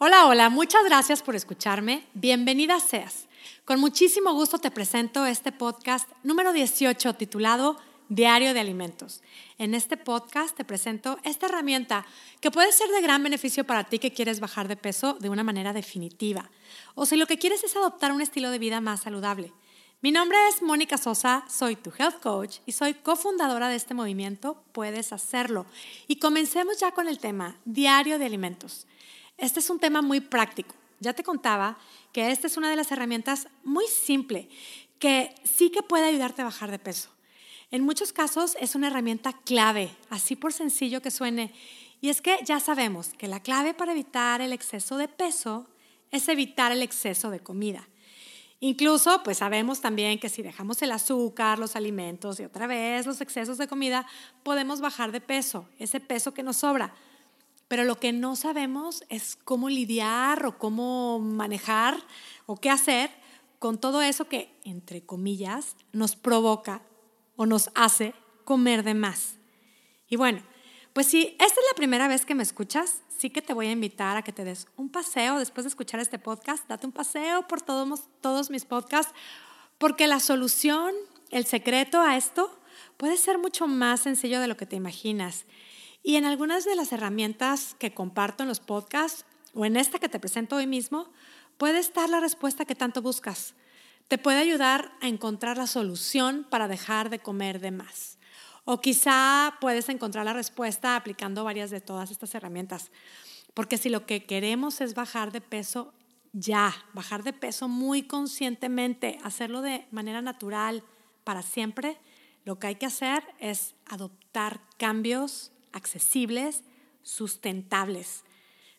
Hola, hola, muchas gracias por escucharme. Bienvenida seas. Con muchísimo gusto te presento este podcast número 18 titulado Diario de Alimentos. En este podcast te presento esta herramienta que puede ser de gran beneficio para ti que quieres bajar de peso de una manera definitiva o si lo que quieres es adoptar un estilo de vida más saludable. Mi nombre es Mónica Sosa, soy tu health coach y soy cofundadora de este movimiento Puedes Hacerlo. Y comencemos ya con el tema Diario de Alimentos. Este es un tema muy práctico. Ya te contaba que esta es una de las herramientas muy simple que sí que puede ayudarte a bajar de peso. En muchos casos es una herramienta clave, así por sencillo que suene. Y es que ya sabemos que la clave para evitar el exceso de peso es evitar el exceso de comida. Incluso, pues sabemos también que si dejamos el azúcar, los alimentos y otra vez los excesos de comida, podemos bajar de peso, ese peso que nos sobra. Pero lo que no sabemos es cómo lidiar o cómo manejar o qué hacer con todo eso que, entre comillas, nos provoca o nos hace comer de más. Y bueno, pues si esta es la primera vez que me escuchas, sí que te voy a invitar a que te des un paseo después de escuchar este podcast. Date un paseo por todos, todos mis podcasts, porque la solución, el secreto a esto puede ser mucho más sencillo de lo que te imaginas. Y en algunas de las herramientas que comparto en los podcasts o en esta que te presento hoy mismo, puede estar la respuesta que tanto buscas. Te puede ayudar a encontrar la solución para dejar de comer de más. O quizá puedes encontrar la respuesta aplicando varias de todas estas herramientas. Porque si lo que queremos es bajar de peso, ya, bajar de peso muy conscientemente, hacerlo de manera natural para siempre, lo que hay que hacer es adoptar cambios accesibles, sustentables,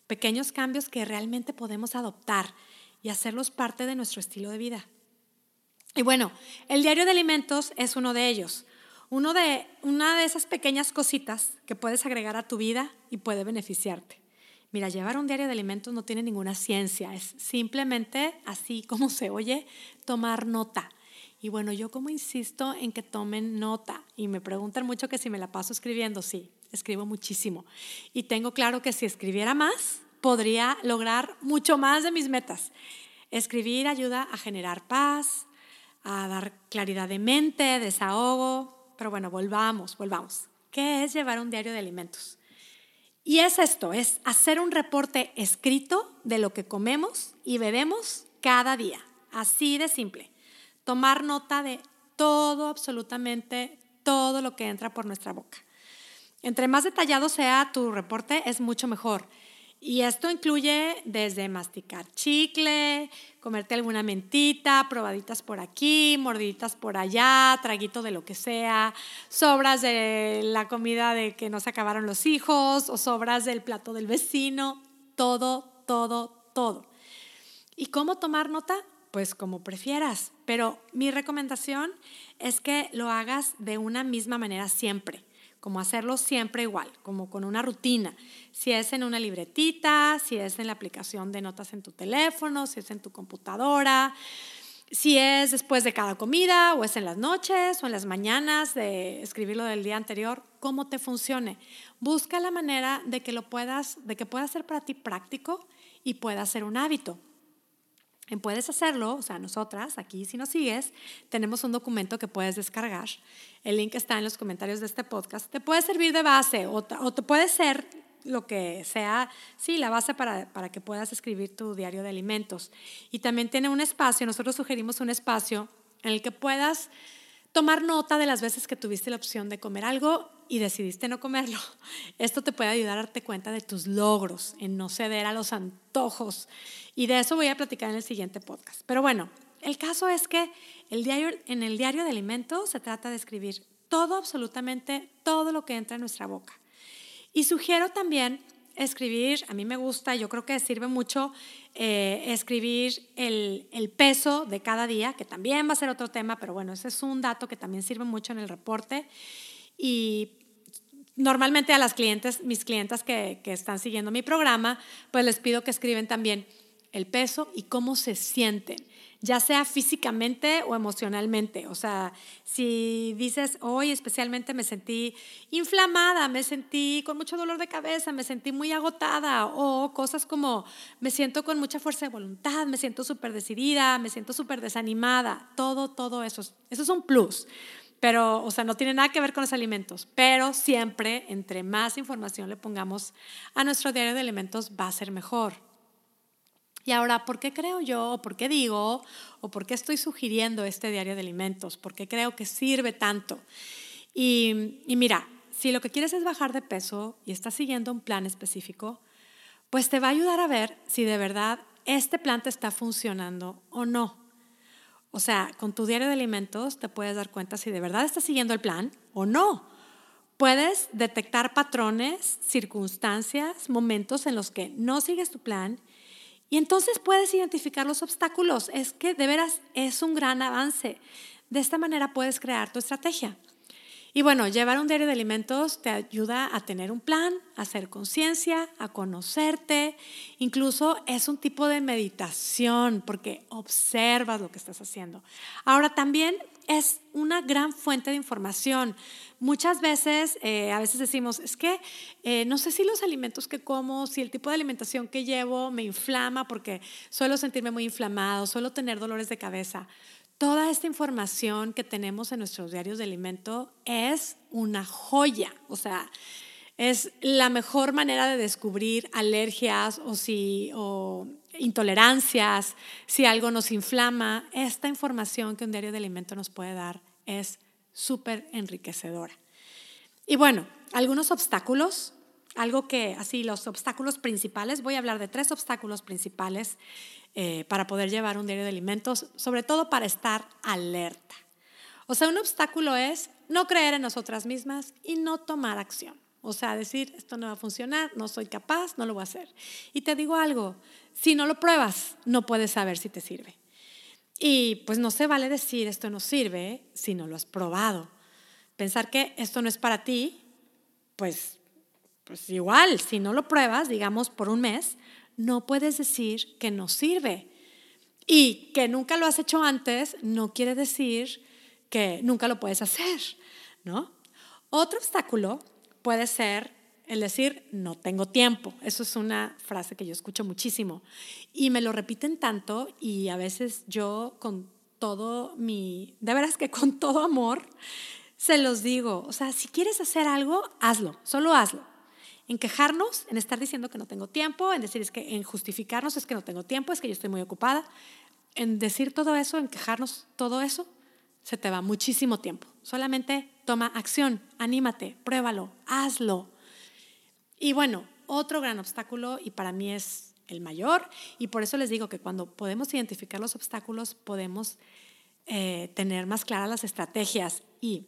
pequeños cambios que realmente podemos adoptar y hacerlos parte de nuestro estilo de vida. Y bueno, el diario de alimentos es uno de ellos, uno de, una de esas pequeñas cositas que puedes agregar a tu vida y puede beneficiarte. Mira, llevar un diario de alimentos no tiene ninguna ciencia, es simplemente así como se oye, tomar nota. Y bueno, yo como insisto en que tomen nota y me preguntan mucho que si me la paso escribiendo, sí, escribo muchísimo. Y tengo claro que si escribiera más, podría lograr mucho más de mis metas. Escribir ayuda a generar paz, a dar claridad de mente, desahogo. Pero bueno, volvamos, volvamos. ¿Qué es llevar un diario de alimentos? Y es esto, es hacer un reporte escrito de lo que comemos y bebemos cada día. Así de simple. Tomar nota de todo, absolutamente todo lo que entra por nuestra boca. Entre más detallado sea tu reporte, es mucho mejor. Y esto incluye desde masticar chicle, comerte alguna mentita, probaditas por aquí, mordiditas por allá, traguito de lo que sea, sobras de la comida de que no se acabaron los hijos o sobras del plato del vecino, todo, todo, todo. ¿Y cómo tomar nota? Pues como prefieras, pero mi recomendación es que lo hagas de una misma manera siempre como hacerlo siempre igual, como con una rutina. Si es en una libretita, si es en la aplicación de notas en tu teléfono, si es en tu computadora, si es después de cada comida o es en las noches o en las mañanas de escribirlo del día anterior, cómo te funcione. Busca la manera de que lo puedas, de que pueda ser para ti práctico y pueda ser un hábito. Puedes hacerlo, o sea, nosotras, aquí si nos sigues, tenemos un documento que puedes descargar. El link está en los comentarios de este podcast. Te puede servir de base o, te puede ser lo que sea, sí, la base para, para que puedas escribir tu diario de alimentos. Y también tiene un espacio, nosotros sugerimos un espacio en el que puedas tomar nota de las veces que tuviste la opción de comer algo y decidiste no comerlo. Esto te puede ayudar a darte cuenta de tus logros, en no ceder a los antojos. Y de eso voy a platicar en el siguiente podcast. Pero bueno, el caso es que el diario, en el diario de alimentos se trata de escribir todo, absolutamente todo lo que entra en nuestra boca. Y sugiero también escribir, a mí me gusta, yo creo que sirve mucho eh, escribir el, el, peso de cada día, que también va a ser otro tema, pero bueno, ese es un dato que también sirve mucho en el reporte. Y normalmente a las clientes, mis clientas que, están siguiendo mi programa, pues les pido que escriben también el peso y cómo se sienten. ya sea físicamente o emocionalmente. O sea, si dices, hoy especialmente me sentí inflamada, me sentí con mucho dolor de cabeza, me sentí muy agotada, o cosas como me siento con mucha fuerza de voluntad, me siento súper decidida, me siento súper desanimada, todo, todo eso, eso es un plus. Pero, o sea, no tiene nada que ver con los alimentos, pero siempre, entre más información le pongamos a nuestro diario de alimentos, va a ser mejor. Y ahora, ¿por qué creo yo, o por qué digo, o por qué estoy sugiriendo este diario de alimentos? ¿Por qué creo que sirve tanto? Y, y mira, si lo que quieres es bajar de peso y estás siguiendo un plan específico, pues te va a ayudar a ver si de verdad este plan te está funcionando o no. O sea, con tu diario de alimentos te puedes dar cuenta si de verdad estás siguiendo el plan o no. Puedes detectar patrones, circunstancias, momentos en los que no sigues tu plan y entonces puedes identificar los obstáculos. Es que de veras es un gran avance. De esta manera puedes crear tu estrategia. Y bueno, llevar un diario de alimentos te ayuda a tener un plan, a hacer conciencia, a conocerte. Incluso es un tipo de meditación porque observas lo que estás haciendo. Ahora también es una gran fuente de información. Muchas veces, eh, a veces decimos, es que eh, no sé si los alimentos que como, si el tipo de alimentación que llevo me inflama porque suelo sentirme muy inflamado, suelo tener dolores de cabeza. Toda esta información que tenemos en nuestros diarios de alimento es una joya, o sea, es la mejor manera de descubrir alergias o, si, o intolerancias, si algo nos inflama. Esta información que un diario de alimento nos puede dar es súper enriquecedora. Y bueno, algunos obstáculos, algo que, así, los obstáculos principales, voy a hablar de tres obstáculos principales eh, para poder llevar un diario de alimentos, sobre todo para estar alerta. O sea, un obstáculo es no creer en nosotras mismas y no tomar acción. O sea, decir, esto no va a funcionar, no soy capaz, no lo voy a hacer. Y te digo algo, si no lo pruebas, no puedes saber si te sirve. Y pues no se vale decir, esto no sirve, si no lo has probado. Pensar que esto no es para ti, pues, pues igual, si no lo pruebas, digamos, por un mes, no puedes decir que no sirve. Y que nunca lo has hecho antes no quiere decir que nunca lo puedes hacer, ¿no? Otro obstáculo puede ser el decir no tengo tiempo. Eso es una frase que yo escucho muchísimo y me lo repiten tanto y a veces yo con todo mi, de veras que con todo amor, se los digo, o sea, si quieres hacer algo, hazlo, solo hazlo en quejarnos, en estar diciendo que no tengo tiempo, en decir es que en justificarnos es que no tengo tiempo, es que yo estoy muy ocupada, en decir todo eso, en quejarnos todo eso, se te va muchísimo tiempo. Solamente toma acción, anímate, pruébalo, hazlo. Y bueno, otro gran obstáculo, y para mí es el mayor, y por eso les digo que cuando podemos identificar los obstáculos, podemos eh, tener más claras las estrategias y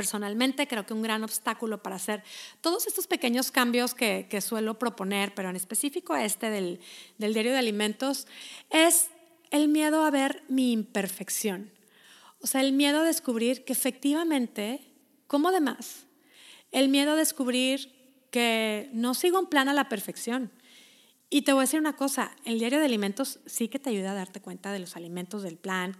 Personalmente creo que un gran obstáculo para hacer todos estos pequeños cambios que, suelo proponer, pero en específico este del, del diario de alimentos, es el miedo a ver mi imperfección. O sea, el miedo a descubrir que efectivamente, como demás, el miedo a descubrir que no sigo un plan a la perfección. Y te voy a decir una cosa, el diario de alimentos sí que te ayuda a darte cuenta de los alimentos del plan,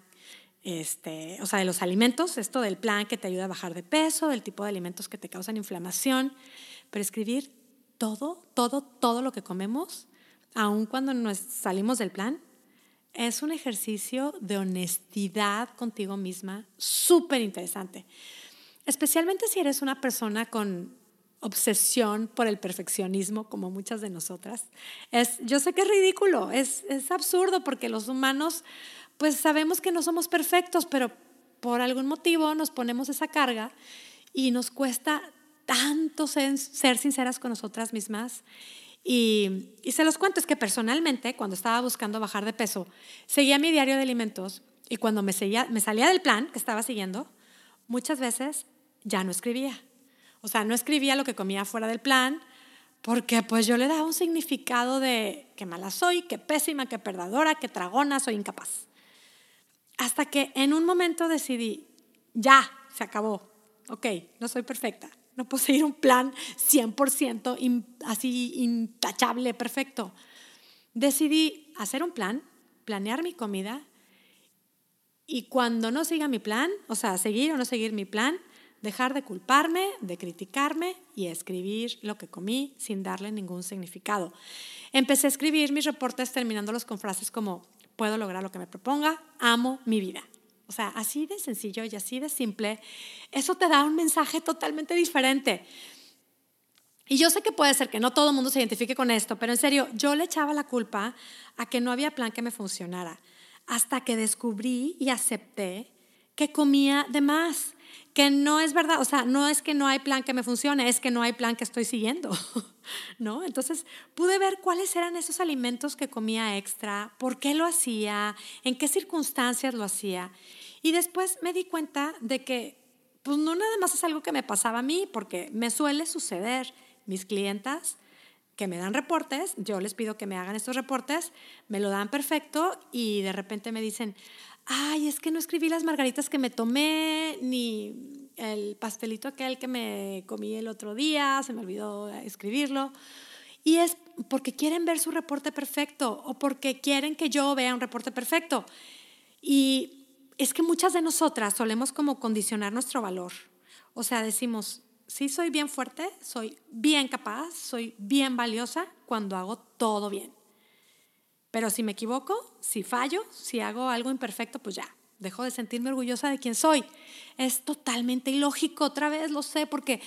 este, o sea, de los alimentos, esto del plan que te ayuda a bajar de peso, del tipo de alimentos que te causan inflamación, pero escribir todo, todo, todo lo que comemos, aun cuando nos salimos del plan, es un ejercicio de honestidad contigo misma súper interesante. Especialmente si eres una persona con obsesión por el perfeccionismo, como muchas de nosotras. Es, yo sé que es ridículo, es, es absurdo porque los humanos pues sabemos que no somos perfectos, pero por algún motivo nos ponemos esa carga y nos cuesta tanto ser, sinceras con nosotras mismas. Y, se los cuento, es que personalmente, cuando estaba buscando bajar de peso, seguía mi diario de alimentos y cuando me, salía del plan que estaba siguiendo, muchas veces ya no escribía. O sea, no escribía lo que comía fuera del plan, porque pues yo le daba un significado de que mala soy, que pésima, que perdedora, que tragona, soy incapaz. Hasta que en un momento decidí, ya, se acabó. Ok, no soy perfecta. No puedo seguir un plan 100% así intachable, perfecto. Decidí hacer un plan, planear mi comida Y cuando no siga mi plan, o sea, seguir o no seguir mi plan, dejar de culparme, de criticarme y escribir lo que comí sin darle ningún significado. Empecé a escribir mis reportes terminándolos con frases como, puedo lograr lo que me proponga, amo mi vida. O sea, así de sencillo y así de simple, eso te da un mensaje totalmente diferente. Y yo sé que puede ser que no todo el mundo se identifique con esto, pero en serio, yo le echaba la culpa a que no había plan que me funcionara, hasta que descubrí y acepté que comía de más, que no es verdad, o sea, no es que no hay plan que me funcione, es que no hay plan que estoy siguiendo, ¿no? Entonces pude ver cuáles eran esos alimentos que comía extra, por qué lo hacía, en qué circunstancias lo hacía. Y después me di cuenta de que, pues no nada más es algo que me pasaba a mí, porque me suele suceder mis clientas que me dan reportes, yo les pido que me hagan estos reportes, me lo dan perfecto y de repente me dicen, ay, es que no escribí las margaritas que me tomé, ni el pastelito aquel que me comí el otro día, se me olvidó escribirlo. Y es porque quieren ver su reporte perfecto o porque quieren que yo vea un reporte perfecto. Y es que muchas de nosotras solemos como condicionar nuestro valor. O sea, decimos, sí soy bien fuerte, soy bien capaz, soy bien valiosa cuando hago todo bien. Pero si me equivoco, si fallo, si hago algo imperfecto, pues ya, dejo de sentirme orgullosa de quien soy. Es totalmente ilógico, otra vez lo sé, porque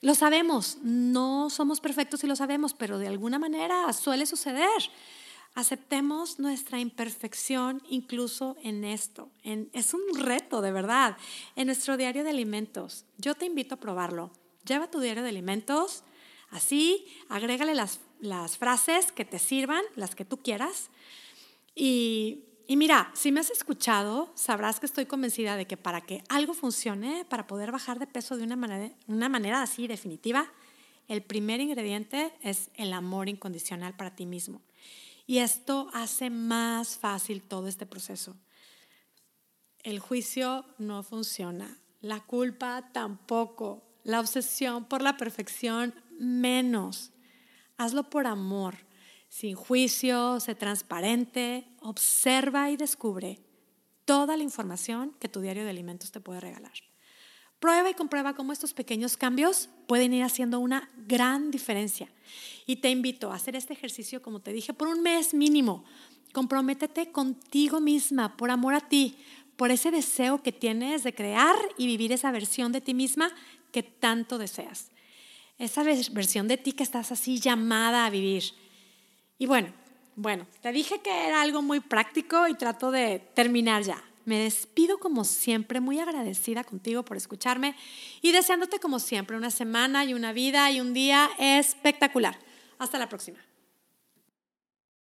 lo sabemos, no somos perfectos y lo sabemos, pero de alguna manera suele suceder. Aceptemos nuestra imperfección incluso en esto. es un reto, de verdad, en nuestro diario de alimentos. Yo te invito a probarlo. Lleva tu diario de alimentos, así, agrégale las, las frases que te sirvan, las que tú quieras. Y, y mira, si me has escuchado, sabrás que estoy convencida de que para que algo funcione, para poder bajar de peso de una manera, una manera así definitiva, el primer ingrediente es el amor incondicional para ti mismo. Y esto hace más fácil todo este proceso. El juicio no funciona, la culpa tampoco, la obsesión por la perfección menos. Hazlo por amor, sin juicio, sé transparente, observa y descubre toda la información que tu diario de alimentos te puede regalar. Prueba y comprueba cómo estos pequeños cambios pueden ir haciendo una gran diferencia. Y te invito a hacer este ejercicio, como te dije, por un mes mínimo. Comprométete contigo misma, por amor a ti, por ese deseo que tienes de crear y vivir esa versión de ti misma que tanto deseas. Esa versión de ti que estás así llamada a vivir. Y bueno, bueno, te dije que era algo muy práctico y trato de terminar ya. Me despido como siempre, muy agradecida contigo por escucharme y deseándote como siempre una semana y una vida y un día espectacular. Hasta la próxima.